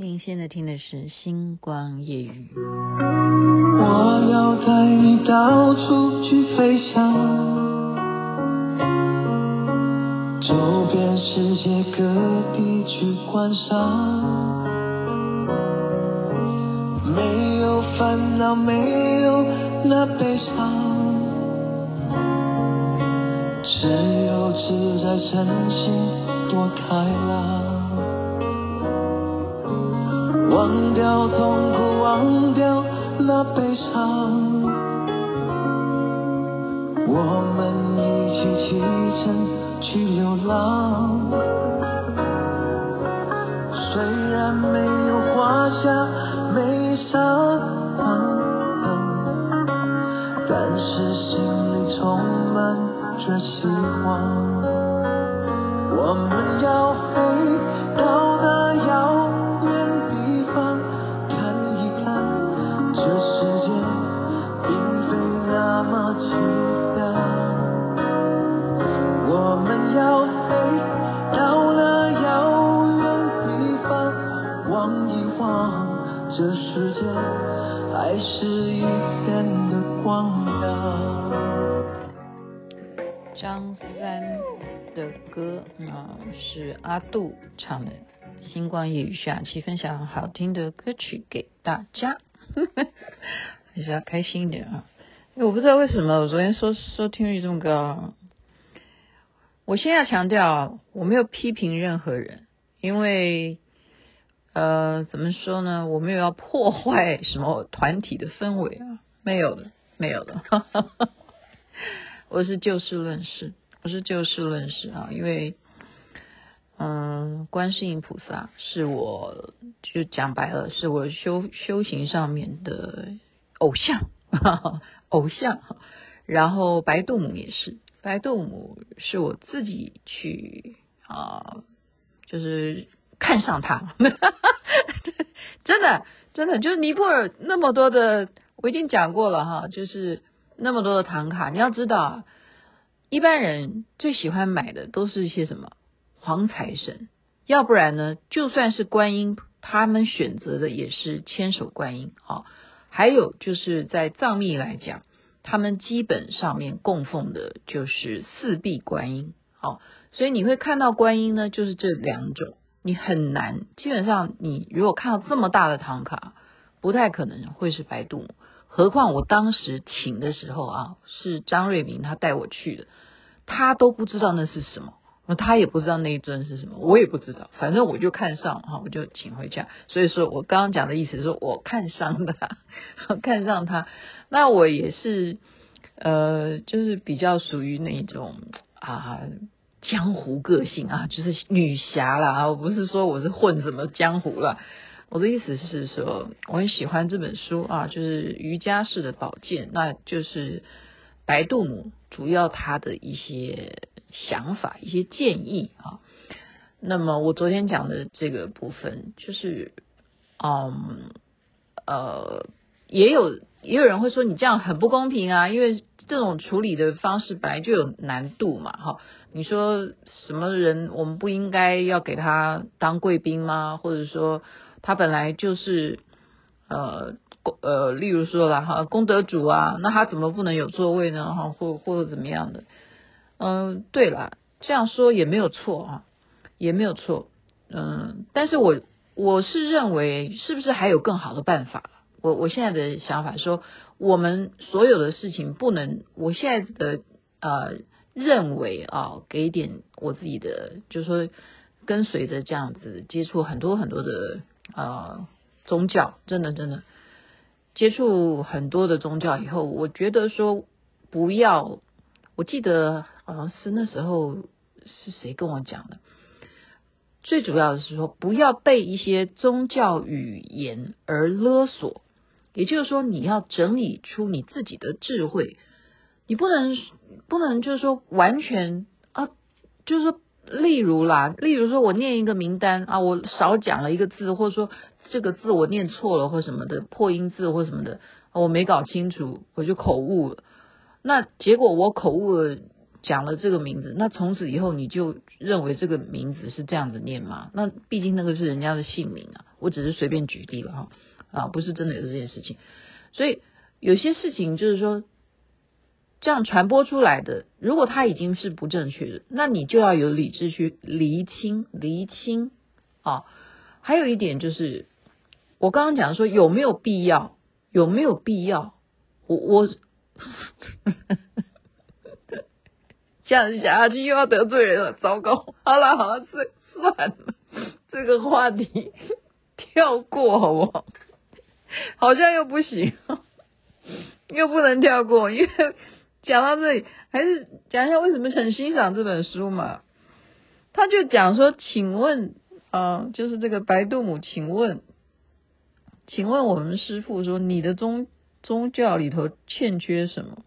您现在听的是《星光夜语》。我要带你到处去飞翔，走遍世界各地去观赏，没有烦恼，没有那悲伤，只有自在真心多开朗。忘掉痛苦，忘掉那悲伤，我们一起启程去流浪。虽然没有花香阿杜唱的《星光夜雨》，下期分享好听的歌曲给大家，还是要开心一点啊！我不知道为什么我昨天收收听率这么高。我先要强调，我没有批评任何人，因为，呃，怎么说呢？我没有要破坏什么团体的氛围啊，没有的，没有的。我是就事论事，我是就事论事啊，因为，嗯，观世音菩萨是我就讲白了，是我修修行上面的偶像，偶像。然后白度母也是。白度母是我自己去啊，就是看上他，真的真的就是尼泊尔那么多的，我已经讲过了哈，就是那么多的唐卡，你要知道，一般人最喜欢买的都是一些什么黄财神，要不然呢，就算是观音，他们选择的也是千手观音哦，还有就是在藏密来讲。他们基本上面供奉的就是四臂观音，好，所以你会看到观音呢，就是这两种，你很难，基本上你如果看到这么大的唐卡，不太可能会是白度母，何况我当时请的时候啊，是张瑞明他带我去的，他都不知道那是什么。他也不知道那一尊是什么，我也不知道，反正我就看上哈，我就请回家。所以说我刚刚讲的意思是说，我看上的，看上他，那我也是呃，就是比较属于那种啊江湖个性啊，就是女侠啦。我不是说我是混什么江湖啦，我的意思是说，我很喜欢这本书啊，就是瑜伽式的宝剑，那就是白度母，主要他的一些。想法一些建议啊，那么我昨天讲的这个部分就是，嗯呃，也有也有人会说你这样很不公平啊，因为这种处理的方式本来就有难度嘛，哈，你说什么人我们不应该要给他当贵宾吗？或者说他本来就是呃呃，例如说了哈，功德主啊，那他怎么不能有座位呢？哈，或或者怎么样的？嗯，对了，这样说也没有错啊，也没有错。嗯，但是我我是认为，是不是还有更好的办法？我我现在的想法说，我们所有的事情不能，我现在的呃认为啊，给一点我自己的，就是说跟随着这样子接触很多很多的呃宗教，真的真的接触很多的宗教以后，我觉得说不要，我记得。好像是那时候是谁跟我讲的？最主要的是说，不要被一些宗教语言而勒索。也就是说，你要整理出你自己的智慧，你不能不能就是说完全啊，就是说，例如啦，例如说我念一个名单啊，我少讲了一个字，或者说这个字我念错了或什么的破音字或什么的，我没搞清楚，我就口误了。那结果我口误了。讲了这个名字，那从此以后你就认为这个名字是这样子念吗？那毕竟那个是人家的姓名啊，我只是随便举例了哈，啊，不是真的有这件事情。所以有些事情就是说，这样传播出来的，如果它已经是不正确的，那你就要有理智去厘清、厘清啊。还有一点就是，我刚刚讲说有没有必要，有没有必要？我我这样讲下去又要得罪人了，糟糕！好 了好了，这算了，这个话题跳过好不好？好像又不行，又不能跳过，因为讲到这里，还是讲一下为什么很欣赏这本书嘛。他就讲说，请问。啊，就是这个白度母，请问，请问我们师父说，你的宗宗教里头欠缺什么？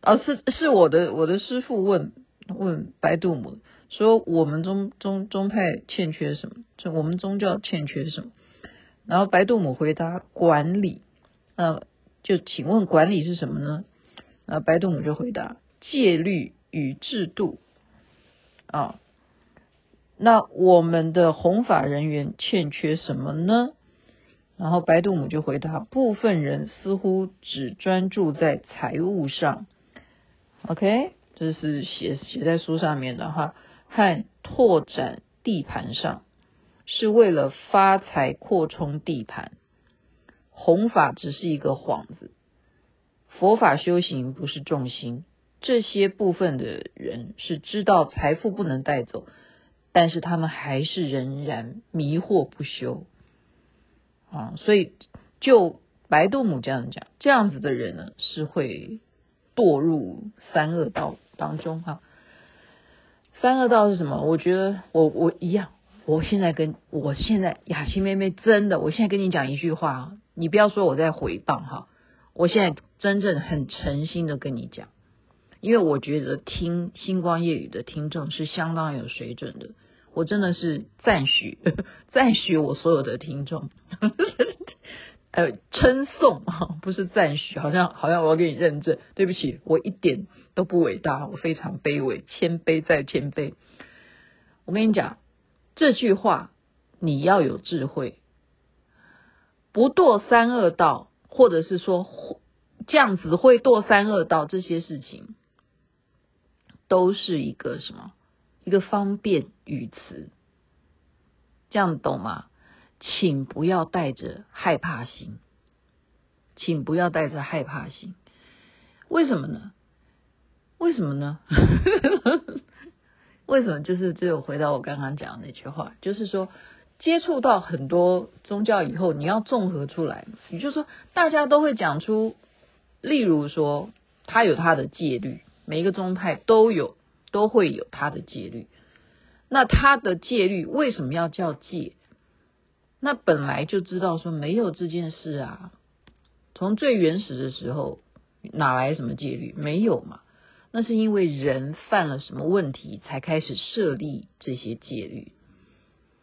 啊，是是我的我的师父问问白度母说，我们宗宗宗派欠缺什么？就我们宗教欠缺什么？然后白度母回答管理，呃，就请问管理是什么呢？啊白度母就回答戒律与制度，啊。那我们的弘法人员欠缺什么呢？然后白度母就回答：部分人似乎只专注在财务上，OK，这是写写在书上面的哈，和拓展地盘上，是为了发财扩充地盘。弘法只是一个幌子，佛法修行不是重心。这些部分的人是知道财富不能带走。但是他们还是仍然迷惑不休啊，所以就白度母这样讲，这样子的人呢是会堕入三恶道当中哈。三恶道是什么？我觉得我我一样，我现在跟我现在雅琪妹妹真的，我现在跟你讲一句话，你不要说我在回谤哈，我现在真正很诚心的跟你讲。因为我觉得听星光夜语的听众是相当有水准的，我真的是赞许 赞许我所有的听众，呃，称颂哈，不是赞许，好像好像我要给你认证，对不起，我一点都不伟大，我非常卑微，谦卑再谦卑。我跟你讲，这句话你要有智慧，不堕三恶道，或者是说这样子会堕三恶道这些事情。都是一个什么？一个方便语词，这样懂吗？请不要带着害怕心，请不要带着害怕心。为什么呢？为什么呢？为什么？就是只有回到我刚刚讲的那句话，就是说，接触到很多宗教以后，你要综合出来。也就是说，大家都会讲出，例如说，他有他的戒律。每一个宗派都有，都会有他的戒律。那他的戒律为什么要叫戒？那本来就知道说没有这件事啊。从最原始的时候，哪来什么戒律？没有嘛。那是因为人犯了什么问题，才开始设立这些戒律。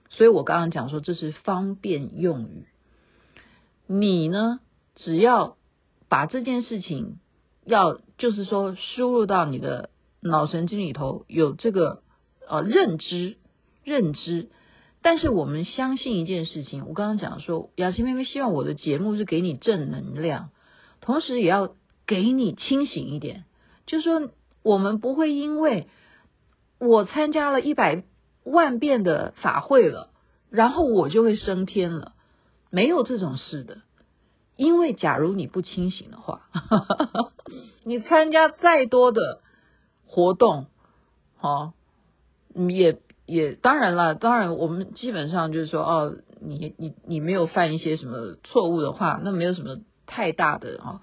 所以我刚刚讲说这是方便用语。你呢，只要把这件事情。要就是说，输入到你的脑神经里头有这个呃认知认知，但是我们相信一件事情，我刚刚讲说，雅琪妹妹希望我的节目是给你正能量，同时也要给你清醒一点，就是说我们不会因为我参加了一百万遍的法会了，然后我就会升天了，没有这种事的。因为假如你不清醒的话，你参加再多的活动，好，也也当然了，当然我们基本上就是说，哦，你你你没有犯一些什么错误的话，那没有什么太大的啊，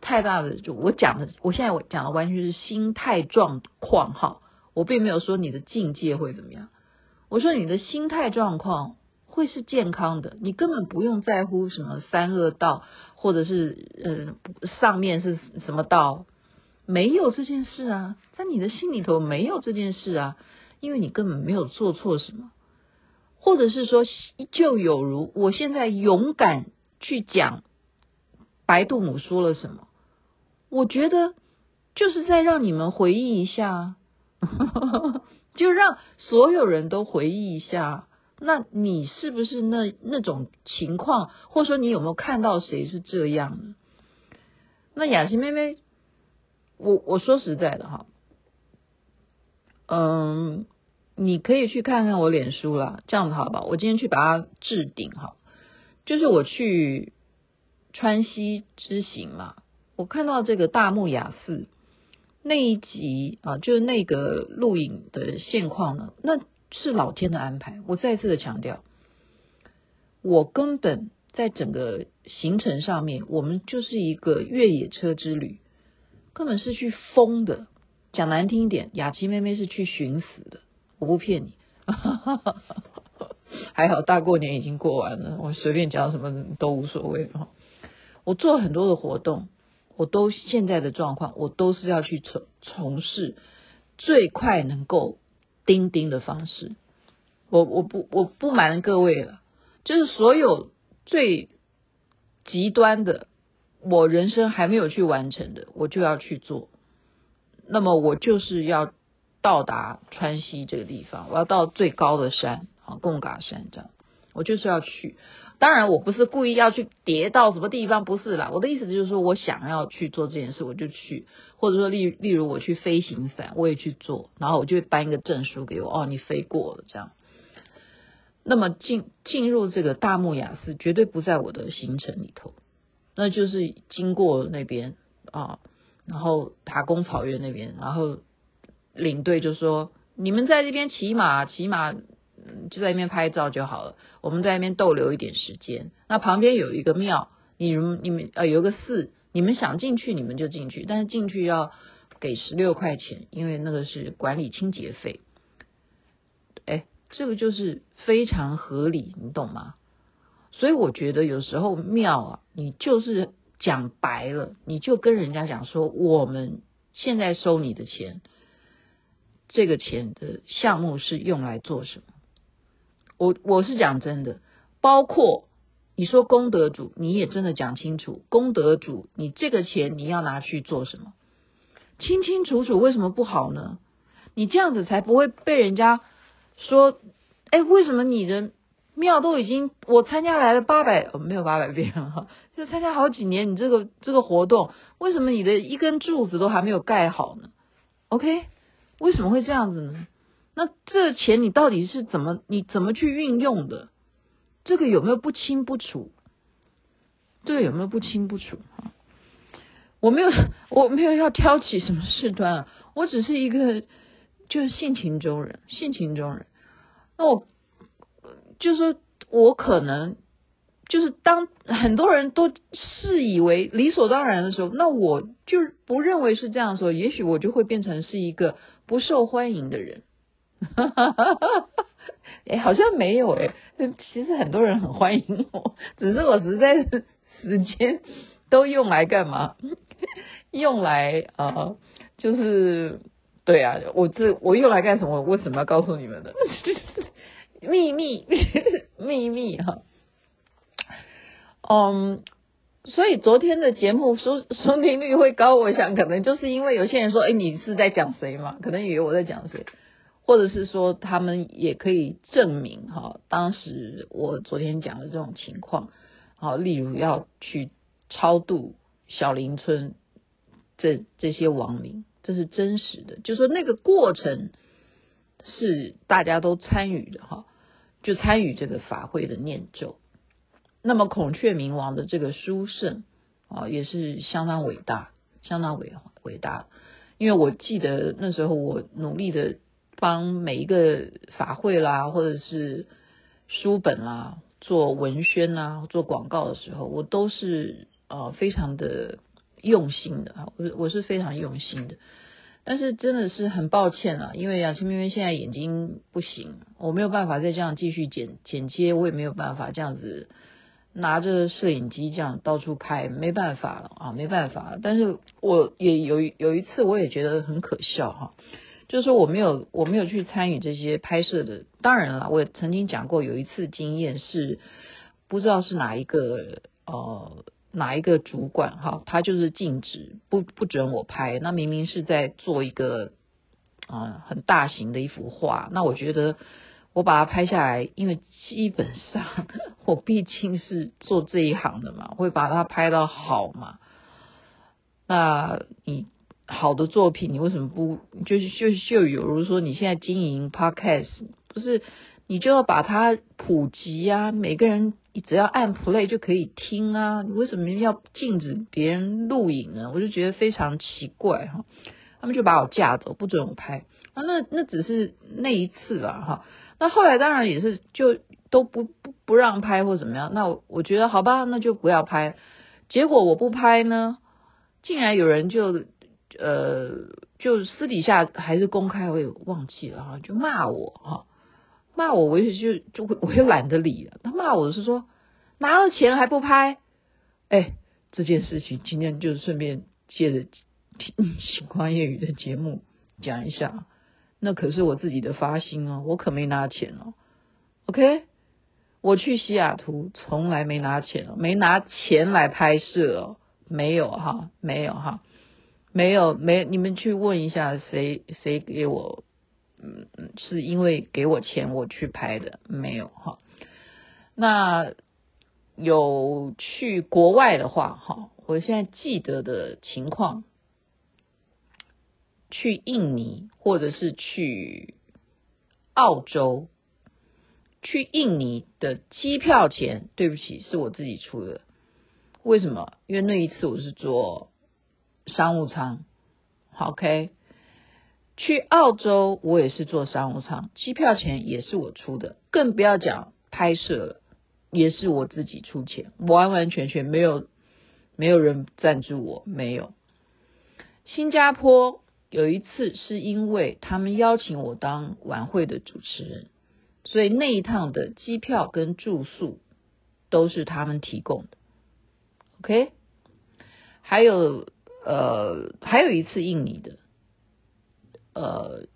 太大的就我讲的，我现在我讲的完全是心态状况哈，我并没有说你的境界会怎么样，我说你的心态状况。会是健康的，你根本不用在乎什么三恶道，或者是呃上面是什么道，没有这件事啊，在你的心里头没有这件事啊，因为你根本没有做错什么，或者是说就有如我现在勇敢去讲白度母说了什么，我觉得就是在让你们回忆一下，就让所有人都回忆一下。那你是不是那那种情况，或者说你有没有看到谁是这样的？那雅琪妹妹，我我说实在的哈，嗯，你可以去看看我脸书啦，这样子好吧？我今天去把它置顶哈，就是我去川西之行嘛，我看到这个大木雅寺那一集啊，就是那个录影的现况呢，那。是老天的安排。我再次的强调，我根本在整个行程上面，我们就是一个越野车之旅，根本是去疯的。讲难听一点，雅琪妹妹是去寻死的，我不骗你。还好大过年已经过完了，我随便讲什么都无所谓。我做很多的活动，我都现在的状况，我都是要去从从事最快能够。钉钉的方式，我我不我不瞒各位了，就是所有最极端的，我人生还没有去完成的，我就要去做。那么我就是要到达川西这个地方，我要到最高的山啊，贡嘎山这样，我就是要去。当然，我不是故意要去跌到什么地方，不是啦。我的意思就是说，我想要去做这件事，我就去，或者说，例例如我去飞行伞，我也去做，然后我就会颁一个证书给我，哦，你飞过了这样。那么进进入这个大木雅寺，绝对不在我的行程里头，那就是经过那边啊，然后塔公草原那边，然后领队就说：“你们在这边骑马，骑马。”就在那边拍照就好了。我们在那边逗留一点时间。那旁边有一个庙，你们你们呃有个寺，你们想进去你们就进去，但是进去要给十六块钱，因为那个是管理清洁费。哎，这个就是非常合理，你懂吗？所以我觉得有时候庙啊，你就是讲白了，你就跟人家讲说，我们现在收你的钱，这个钱的项目是用来做什么？我我是讲真的，包括你说功德主，你也真的讲清楚，功德主，你这个钱你要拿去做什么？清清楚楚，为什么不好呢？你这样子才不会被人家说，哎，为什么你的庙都已经我参加来了八百，没有八百遍哈，就参加好几年，你这个这个活动，为什么你的一根柱子都还没有盖好呢？OK，为什么会这样子呢？那这钱你到底是怎么你怎么去运用的？这个有没有不清不楚？这个有没有不清不楚？我没有我没有要挑起什么事端啊，我只是一个就是性情中人，性情中人。那我就是说我可能就是当很多人都视以为理所当然的时候，那我就不认为是这样的时候，也许我就会变成是一个不受欢迎的人。哈哈哈哈哈！哎，好像没有哎，其实很多人很欢迎我，只是我实在是时间都用来干嘛？用来啊、呃，就是对啊，我这我用来干什么？为什么要告诉你们的？秘密，秘密哈。嗯，所以昨天的节目收收听率会高，我想可能就是因为有些人说，哎，你是在讲谁嘛？可能以为我在讲谁。或者是说，他们也可以证明哈，当时我昨天讲的这种情况，好，例如要去超度小林村这这些亡灵，这是真实的，就说那个过程是大家都参与的哈，就参与这个法会的念咒。那么孔雀明王的这个殊胜啊，也是相当伟大，相当伟伟大，因为我记得那时候我努力的。帮每一个法会啦，或者是书本啦，做文宣啦，做广告的时候，我都是呃非常的用心的啊，我我是非常用心的。但是真的是很抱歉啊，因为雅琪妹妹现在眼睛不行，我没有办法再这样继续剪剪接，我也没有办法这样子拿着摄影机这样到处拍，没办法了啊，没办法。但是我也有有一次，我也觉得很可笑哈。就是说我没有我没有去参与这些拍摄的，当然了，我也曾经讲过有一次经验是不知道是哪一个呃哪一个主管哈，他就是禁止不不准我拍。那明明是在做一个啊、很大型的一幅画，那我觉得我把它拍下来，因为基本上 我毕竟是做这一行的嘛，会把它拍到好嘛。那你好的作品，你为什么不就是就就有如说你现在经营 Podcast，不是你就要把它普及啊？每个人。只要按 play 就可以听啊，你为什么要禁止别人录影呢？我就觉得非常奇怪哈。他们就把我架走，不准我拍啊。那那只是那一次了哈。那后来当然也是就都不不不让拍或怎么样。那我，我觉得好吧，那就不要拍。结果我不拍呢，竟然有人就呃就私底下还是公开，我也忘记了哈，就骂我哈。骂我，我也就就 我也懒得理了。他骂我是说拿了钱还不拍，哎，这件事情今天就顺便借着听星光夜语的节目讲一下。那可是我自己的发心哦，我可没拿钱哦。OK，我去西雅图从来没拿钱哦，没拿钱来拍摄哦，没有哈，没有哈，没有没，你们去问一下谁谁给我。嗯，是因为给我钱我去拍的，没有哈。那有去国外的话哈，我现在记得的情况，去印尼或者是去澳洲，去印尼的机票钱，对不起，是我自己出的。为什么？因为那一次我是坐商务舱，OK。去澳洲，我也是坐商务舱，机票钱也是我出的，更不要讲拍摄了，也是我自己出钱，完完全全没有没有人赞助我，没有。新加坡有一次是因为他们邀请我当晚会的主持人，所以那一趟的机票跟住宿都是他们提供的。OK，还有呃，还有一次印尼的。呃，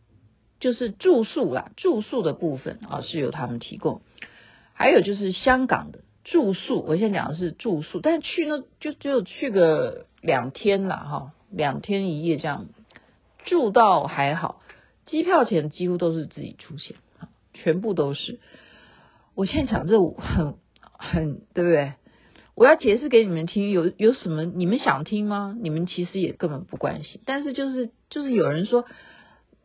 就是住宿啦，住宿的部分啊是由他们提供，还有就是香港的住宿，我现在讲的是住宿，但去呢就只有去个两天啦，哈，两天一夜这样，住到还好，机票钱几乎都是自己出钱，全部都是。我现在讲这很很对不对？我要解释给你们听，有有什么你们想听吗？你们其实也根本不关心，但是就是就是有人说。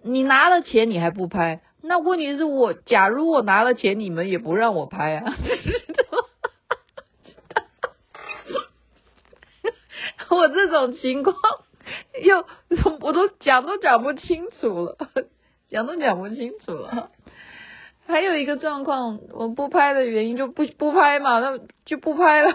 你拿了钱你还不拍？那问题是我，假如我拿了钱，你们也不让我拍啊！我这种情况又我都讲都讲不清楚了，讲都讲不清楚了。还有一个状况，我不拍的原因就不不拍嘛，那就不拍了。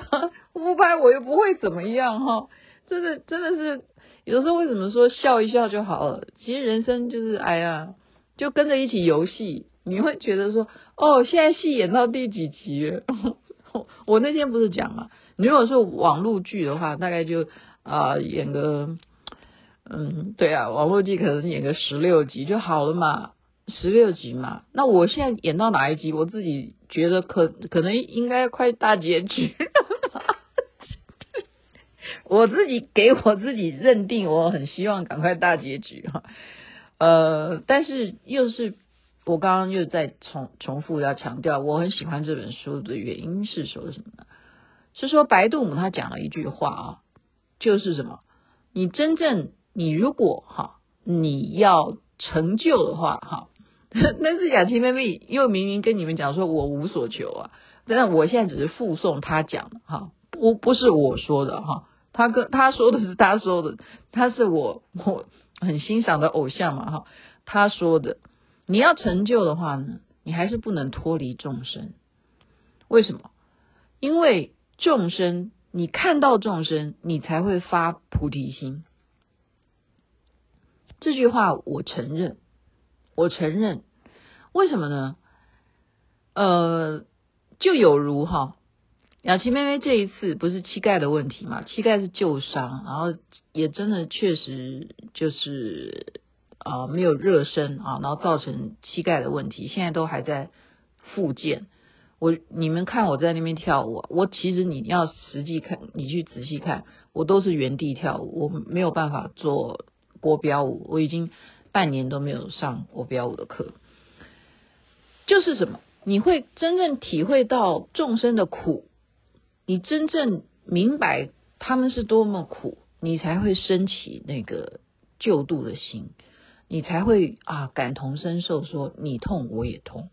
不拍我又不会怎么样哈，真的真的是。有时候为什么说笑一笑就好了？其实人生就是哎呀，就跟着一起游戏。你会觉得说，哦，现在戏演到第几集了？我那天不是讲嘛，你如果说网络剧的话，大概就啊、演个，嗯，对啊，网络剧可能演个十六集就好了嘛，十六集嘛。那我现在演到哪一集？我自己觉得可可能应该快大结局。我自己给我自己认定，我很希望赶快大结局哈，呃，但是又是我刚刚又在重重复要强调，我很喜欢这本书的原因是说什么呢？是说白度母他讲了一句话啊，就是什么？你真正你如果哈，你要成就的话哈，那是雅琪妹妹又明明跟你们讲说我无所求啊，但我现在只是附送他讲的哈，不不是我说的哈。他跟 他说的是他说的，他是我我很欣赏的偶像嘛哈。他说的，你要成就的话呢，你还是不能脱离众生。为什么？因为众生，你看到众生，你才会发菩提心。这句话我承认，我承认。为什么呢？呃，就有如哈。雅琪妹妹这一次不是膝盖的问题嘛？膝盖是旧伤，然后也真的确实就是啊、没有热身啊，然后造成膝盖的问题，现在都还在复健。我你们看我在那边跳舞，我其实你要实际看，你去仔细看，我都是原地跳舞，我没有办法做国标舞，我已经半年都没有上国标舞的课。就是什么？你会真正体会到众生的苦，你真正明白他们是多么苦，你才会升起那个救度的心，你才会啊感同身受，说你痛我也痛。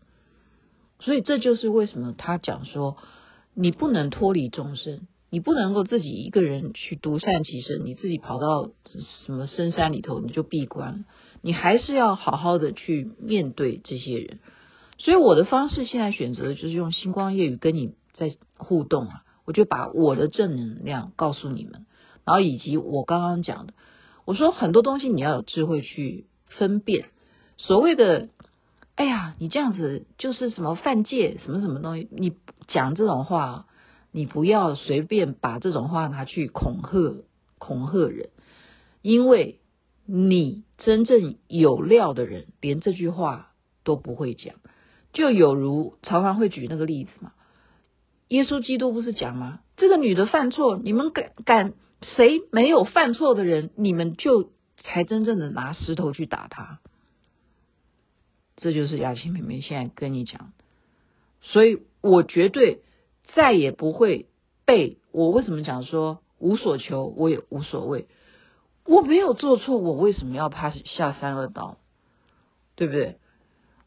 所以这就是为什么他讲说，你不能脱离众生，你不能够自己一个人去独善其身，你自己跑到什么深山里头你就闭关，你还是要好好的去面对这些人。所以我的方式现在选择就是用星光夜语跟你在互动啊，我就把我的正能量告诉你们，然后以及我刚刚讲的，我说很多东西你要有智慧去分辨，所谓的。哎呀，你这样子就是什么犯戒，什么什么东西？你讲这种话，你不要随便把这种话拿去恐吓恐吓人，因为你真正有料的人，连这句话都不会讲。就有如常常会举那个例子嘛，耶稣基督不是讲吗？这个女的犯错，你们敢敢谁没有犯错的人，你们就才真正的拿石头去打他。这就是雅琴妹妹现在跟你讲，所以我绝对再也不会被我为什么讲说无所求，我也无所谓，我没有做错，我为什么要怕下三恶道？对不对？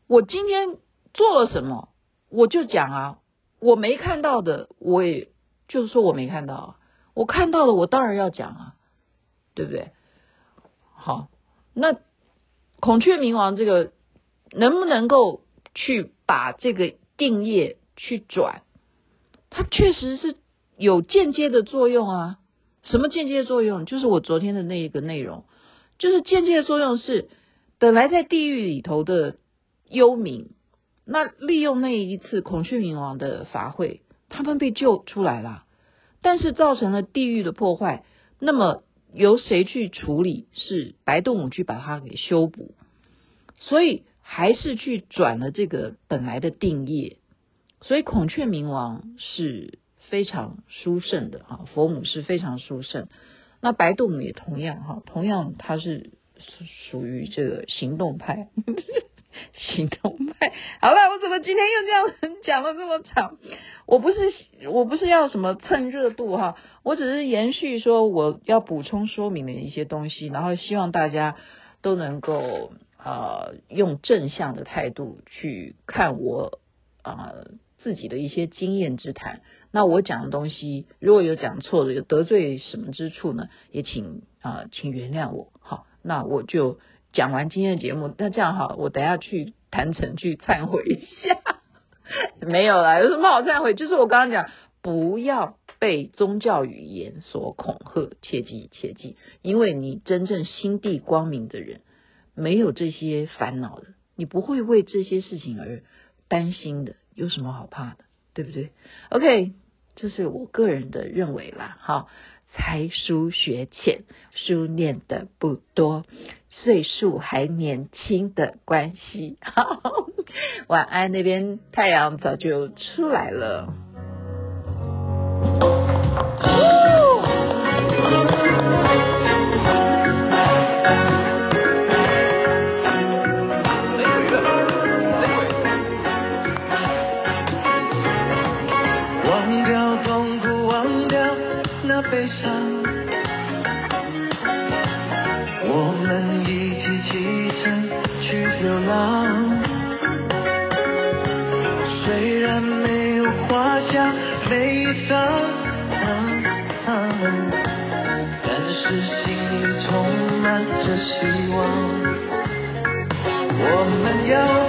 我今天做了什么，我就讲啊，我没看到的，我也就是说我没看到，我看到了，我当然要讲啊，对不对？好，那孔雀明王这个。能不能够去把这个定业去转？它确实是有间接的作用啊。什么间接作用？就是我昨天的那一个内容，就是间接作用是，本来在地狱里头的幽冥，那利用那一次孔雀明王的法会，他们被救出来了，但是造成了地狱的破坏。那么由谁去处理？是白度母去把它给修补，所以。还是去转了这个本来的定业，所以孔雀明王是非常殊胜的啊，佛母是非常殊胜。那白度母也同样哈，同样他是属于这个行动派，行动派。好了，我怎么今天又这样讲了这么长？我不是我不是要什么蹭热度哈，我只是延续说我要补充说明的一些东西，然后希望大家都能够。呃，用正向的态度去看我啊、自己的一些经验之谈。那我讲的东西，如果有讲错的，有得罪什么之处呢？也请啊、请原谅我。好，那我就讲完今天的节目。那这样好，我等下去坛城去忏悔一下。没有啦，有什么好忏悔？就是我刚刚讲，不要被宗教语言所恐吓，切记切记，因为你真正心地光明的人。没有这些烦恼的，你不会为这些事情而担心的，有什么好怕的，对不对？OK，这是我个人的认为啦。好，才疏学浅，书念的不多，岁数还年轻的关系。好，晚安，那边太阳早就出来了。希望。我们要